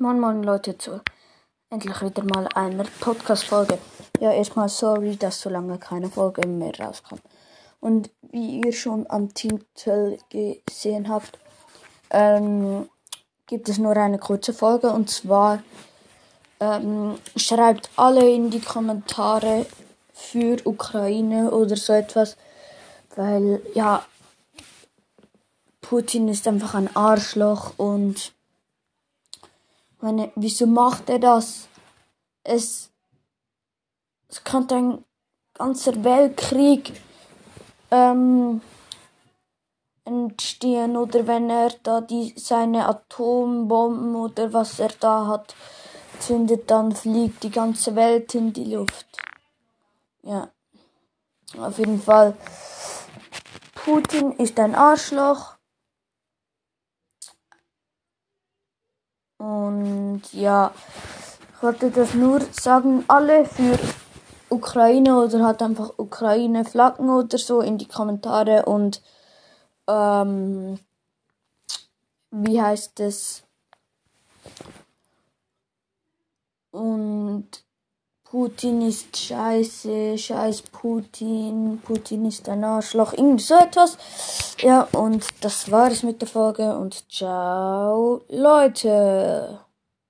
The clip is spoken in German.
Moin Moin Leute zu endlich wieder mal einer Podcast-Folge. Ja, erstmal sorry, dass so lange keine Folge mehr rauskommt. Und wie ihr schon am Titel gesehen habt, ähm, gibt es nur eine kurze Folge und zwar ähm, schreibt alle in die Kommentare für Ukraine oder so etwas, weil ja, Putin ist einfach ein Arschloch und meine, wieso macht er das? Es, es könnte ein ganzer Weltkrieg ähm, entstehen oder wenn er da die, seine Atombomben oder was er da hat zündet, dann fliegt die ganze Welt in die Luft. Ja, auf jeden Fall. Putin ist ein Arschloch. Und ja, ich wollte das nur sagen, alle für Ukraine oder hat einfach Ukraine Flaggen oder so in die Kommentare und ähm, wie heißt es? Und Putin ist scheiße, scheiß Putin, Putin ist ein Arschloch, irgendwie so etwas. Ja, und das war es mit der Folge und ciao, Leute.